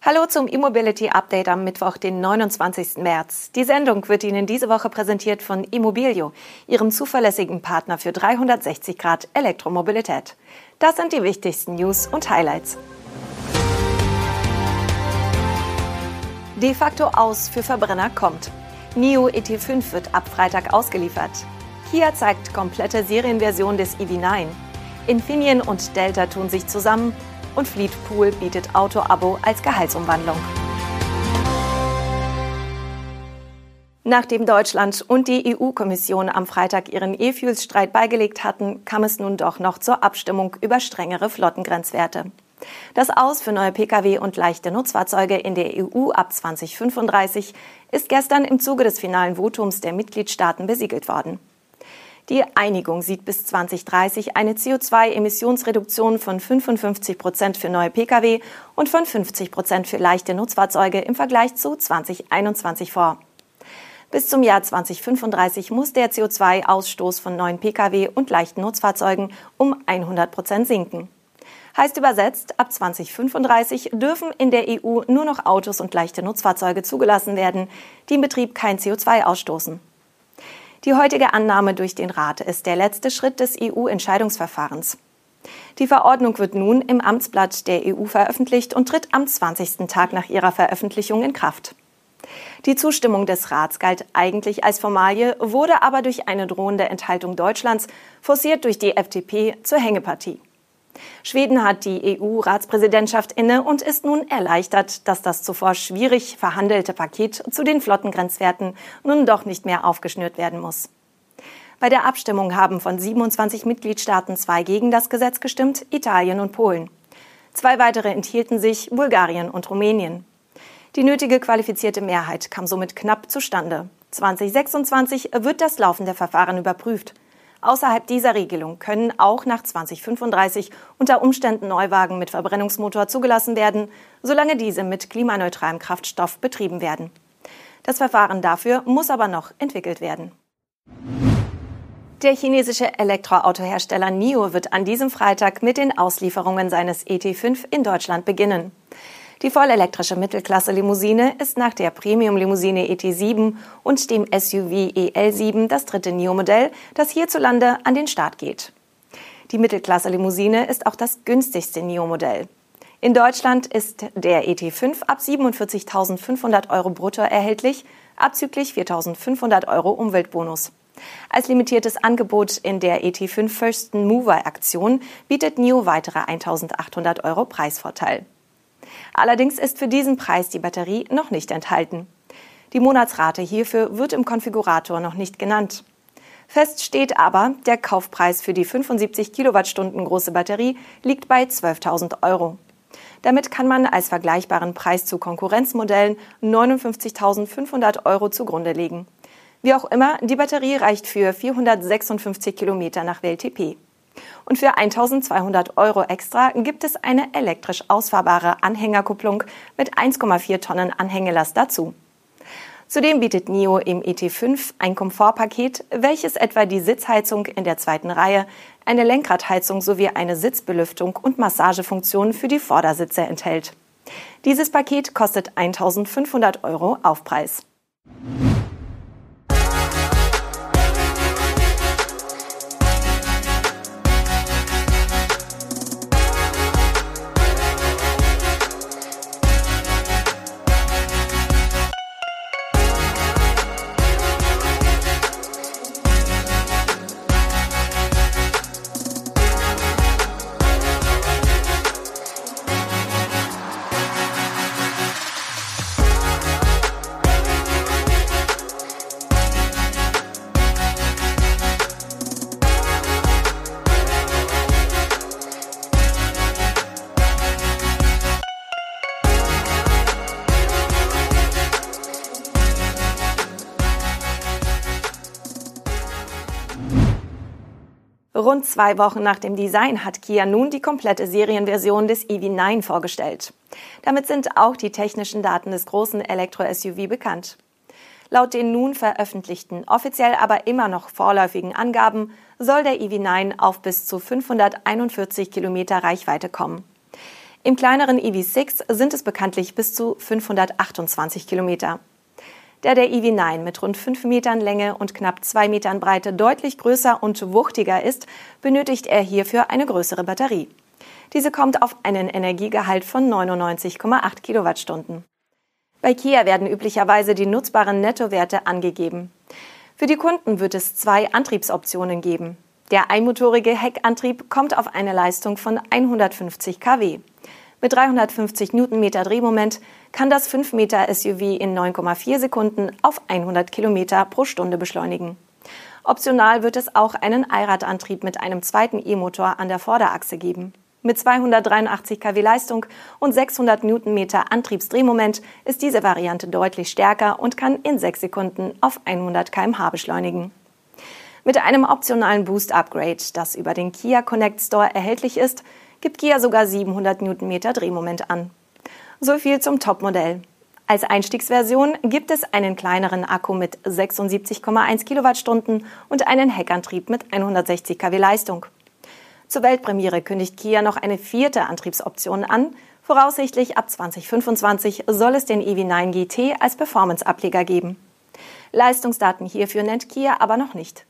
Hallo zum E-Mobility Update am Mittwoch, den 29. März. Die Sendung wird Ihnen diese Woche präsentiert von Immobilio, Ihrem zuverlässigen Partner für 360 Grad Elektromobilität. Das sind die wichtigsten News und Highlights. De facto aus für Verbrenner kommt. NIO ET5 wird ab Freitag ausgeliefert. Kia zeigt komplette Serienversion des EV9. Infineon und Delta tun sich zusammen und Fleetpool bietet Auto-Abo als Gehaltsumwandlung. Nachdem Deutschland und die EU-Kommission am Freitag ihren E-Fuels-Streit beigelegt hatten, kam es nun doch noch zur Abstimmung über strengere Flottengrenzwerte. Das Aus für neue Pkw und leichte Nutzfahrzeuge in der EU ab 2035 ist gestern im Zuge des finalen Votums der Mitgliedstaaten besiegelt worden. Die Einigung sieht bis 2030 eine CO2-Emissionsreduktion von 55 Prozent für neue Pkw und von 50 Prozent für leichte Nutzfahrzeuge im Vergleich zu 2021 vor. Bis zum Jahr 2035 muss der CO2-Ausstoß von neuen Pkw und leichten Nutzfahrzeugen um 100 Prozent sinken. Heißt übersetzt, ab 2035 dürfen in der EU nur noch Autos und leichte Nutzfahrzeuge zugelassen werden, die im Betrieb kein CO2 ausstoßen. Die heutige Annahme durch den Rat ist der letzte Schritt des EU-Entscheidungsverfahrens. Die Verordnung wird nun im Amtsblatt der EU veröffentlicht und tritt am 20. Tag nach ihrer Veröffentlichung in Kraft. Die Zustimmung des Rats galt eigentlich als Formalie, wurde aber durch eine drohende Enthaltung Deutschlands, forciert durch die FDP, zur Hängepartie. Schweden hat die EU-Ratspräsidentschaft inne und ist nun erleichtert, dass das zuvor schwierig verhandelte Paket zu den Flottengrenzwerten nun doch nicht mehr aufgeschnürt werden muss. Bei der Abstimmung haben von 27 Mitgliedstaaten zwei gegen das Gesetz gestimmt, Italien und Polen. Zwei weitere enthielten sich, Bulgarien und Rumänien. Die nötige qualifizierte Mehrheit kam somit knapp zustande. 2026 wird das laufende Verfahren überprüft. Außerhalb dieser Regelung können auch nach 2035 unter Umständen Neuwagen mit Verbrennungsmotor zugelassen werden, solange diese mit klimaneutralem Kraftstoff betrieben werden. Das Verfahren dafür muss aber noch entwickelt werden. Der chinesische Elektroautohersteller NIO wird an diesem Freitag mit den Auslieferungen seines ET5 in Deutschland beginnen. Die vollelektrische Mittelklasse-Limousine ist nach der Premium-Limousine ET7 und dem SUV EL7 das dritte NIO-Modell, das hierzulande an den Start geht. Die Mittelklasse-Limousine ist auch das günstigste NIO-Modell. In Deutschland ist der ET5 ab 47.500 Euro brutto erhältlich, abzüglich 4.500 Euro Umweltbonus. Als limitiertes Angebot in der ET5 First Mover Aktion bietet NIO weitere 1.800 Euro Preisvorteil. Allerdings ist für diesen Preis die Batterie noch nicht enthalten. Die Monatsrate hierfür wird im Konfigurator noch nicht genannt. Fest steht aber, der Kaufpreis für die 75 Kilowattstunden große Batterie liegt bei 12.000 Euro. Damit kann man als vergleichbaren Preis zu Konkurrenzmodellen 59.500 Euro zugrunde legen. Wie auch immer, die Batterie reicht für 456 Kilometer nach WLTP. Und für 1200 Euro extra gibt es eine elektrisch ausfahrbare Anhängerkupplung mit 1,4 Tonnen Anhängelast dazu. Zudem bietet NIO im ET5 ein Komfortpaket, welches etwa die Sitzheizung in der zweiten Reihe, eine Lenkradheizung sowie eine Sitzbelüftung und Massagefunktion für die Vordersitze enthält. Dieses Paket kostet 1500 Euro Aufpreis. Rund zwei Wochen nach dem Design hat Kia nun die komplette Serienversion des EV9 vorgestellt. Damit sind auch die technischen Daten des großen Elektro-SUV bekannt. Laut den nun veröffentlichten, offiziell aber immer noch vorläufigen Angaben soll der EV9 auf bis zu 541 Kilometer Reichweite kommen. Im kleineren EV6 sind es bekanntlich bis zu 528 Kilometer. Da der EV9 mit rund 5 Metern Länge und knapp 2 Metern Breite deutlich größer und wuchtiger ist, benötigt er hierfür eine größere Batterie. Diese kommt auf einen Energiegehalt von 99,8 Kilowattstunden. Bei Kia werden üblicherweise die nutzbaren Nettowerte angegeben. Für die Kunden wird es zwei Antriebsoptionen geben. Der einmotorige Heckantrieb kommt auf eine Leistung von 150 kW. Mit 350 Newtonmeter Drehmoment kann das 5 Meter SUV in 9,4 Sekunden auf 100 Kilometer pro Stunde beschleunigen. Optional wird es auch einen Allradantrieb mit einem zweiten E-Motor an der Vorderachse geben. Mit 283 kW Leistung und 600 Newtonmeter Antriebsdrehmoment ist diese Variante deutlich stärker und kann in 6 Sekunden auf 100 km/h beschleunigen. Mit einem optionalen Boost-Upgrade, das über den Kia Connect Store erhältlich ist, gibt Kia sogar 700 Newtonmeter Drehmoment an. So viel zum Topmodell. Als Einstiegsversion gibt es einen kleineren Akku mit 76,1 Kilowattstunden und einen Heckantrieb mit 160 kW Leistung. Zur Weltpremiere kündigt Kia noch eine vierte Antriebsoption an. Voraussichtlich ab 2025 soll es den EV9 GT als Performance-Ableger geben. Leistungsdaten hierfür nennt Kia aber noch nicht.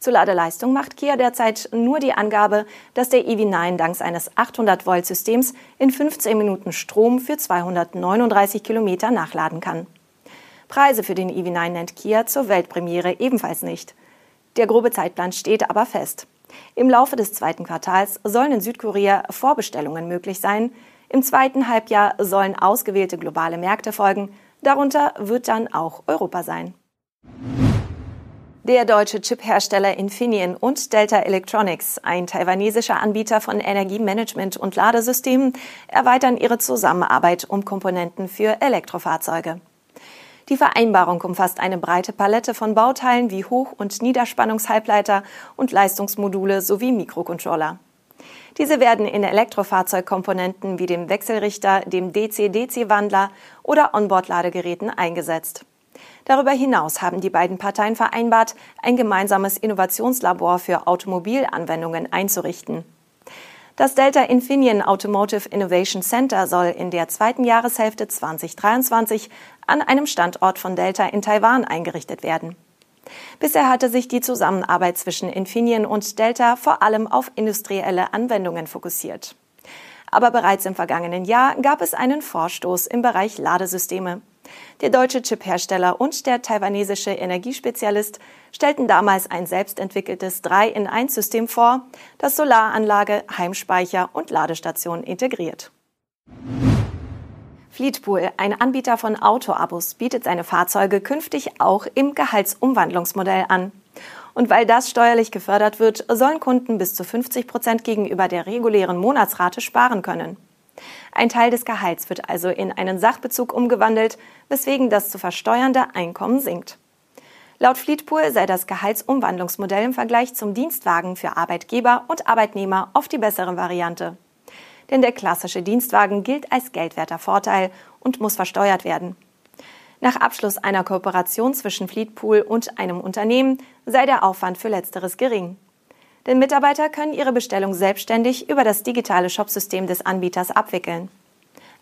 Zur Ladeleistung macht Kia derzeit nur die Angabe, dass der EV9 dank seines 800-Volt-Systems in 15 Minuten Strom für 239 Kilometer nachladen kann. Preise für den EV9 nennt Kia zur Weltpremiere ebenfalls nicht. Der grobe Zeitplan steht aber fest. Im Laufe des zweiten Quartals sollen in Südkorea Vorbestellungen möglich sein. Im zweiten Halbjahr sollen ausgewählte globale Märkte folgen. Darunter wird dann auch Europa sein. Der deutsche Chiphersteller Infineon und Delta Electronics, ein taiwanesischer Anbieter von Energiemanagement und Ladesystemen, erweitern ihre Zusammenarbeit um Komponenten für Elektrofahrzeuge. Die Vereinbarung umfasst eine breite Palette von Bauteilen wie Hoch- und Niederspannungshalbleiter und Leistungsmodule sowie Mikrocontroller. Diese werden in Elektrofahrzeugkomponenten wie dem Wechselrichter, dem DC-DC-Wandler oder Onboard-Ladegeräten eingesetzt. Darüber hinaus haben die beiden Parteien vereinbart, ein gemeinsames Innovationslabor für Automobilanwendungen einzurichten. Das Delta Infineon Automotive Innovation Center soll in der zweiten Jahreshälfte 2023 an einem Standort von Delta in Taiwan eingerichtet werden. Bisher hatte sich die Zusammenarbeit zwischen Infineon und Delta vor allem auf industrielle Anwendungen fokussiert. Aber bereits im vergangenen Jahr gab es einen Vorstoß im Bereich Ladesysteme. Der deutsche Chiphersteller und der taiwanesische Energiespezialist stellten damals ein selbstentwickeltes 3-in-1-System vor, das Solaranlage, Heimspeicher und Ladestation integriert. Fleetpool, ein Anbieter von Autoabos, bietet seine Fahrzeuge künftig auch im Gehaltsumwandlungsmodell an. Und weil das steuerlich gefördert wird, sollen Kunden bis zu 50 Prozent gegenüber der regulären Monatsrate sparen können. Ein Teil des Gehalts wird also in einen Sachbezug umgewandelt, weswegen das zu versteuernde Einkommen sinkt. Laut Fleetpool sei das Gehaltsumwandlungsmodell im Vergleich zum Dienstwagen für Arbeitgeber und Arbeitnehmer oft die bessere Variante. Denn der klassische Dienstwagen gilt als geldwerter Vorteil und muss versteuert werden. Nach Abschluss einer Kooperation zwischen Fleetpool und einem Unternehmen sei der Aufwand für letzteres gering. Denn Mitarbeiter können ihre Bestellung selbstständig über das digitale Shopsystem des Anbieters abwickeln.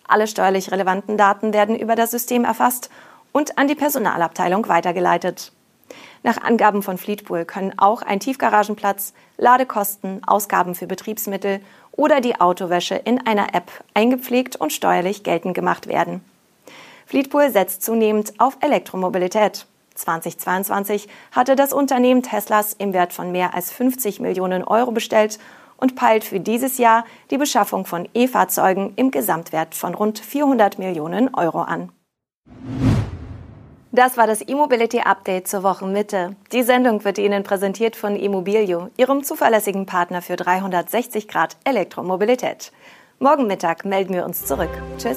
Alle steuerlich relevanten Daten werden über das System erfasst und an die Personalabteilung weitergeleitet. Nach Angaben von Fleetpool können auch ein Tiefgaragenplatz, Ladekosten, Ausgaben für Betriebsmittel oder die Autowäsche in einer App eingepflegt und steuerlich geltend gemacht werden. Fleetpool setzt zunehmend auf Elektromobilität. 2022 hatte das Unternehmen Teslas im Wert von mehr als 50 Millionen Euro bestellt und peilt für dieses Jahr die Beschaffung von E-Fahrzeugen im Gesamtwert von rund 400 Millionen Euro an. Das war das E-Mobility Update zur Wochenmitte. Die Sendung wird Ihnen präsentiert von Immobilio, Ihrem zuverlässigen Partner für 360 Grad Elektromobilität. Morgen Mittag melden wir uns zurück. Tschüss.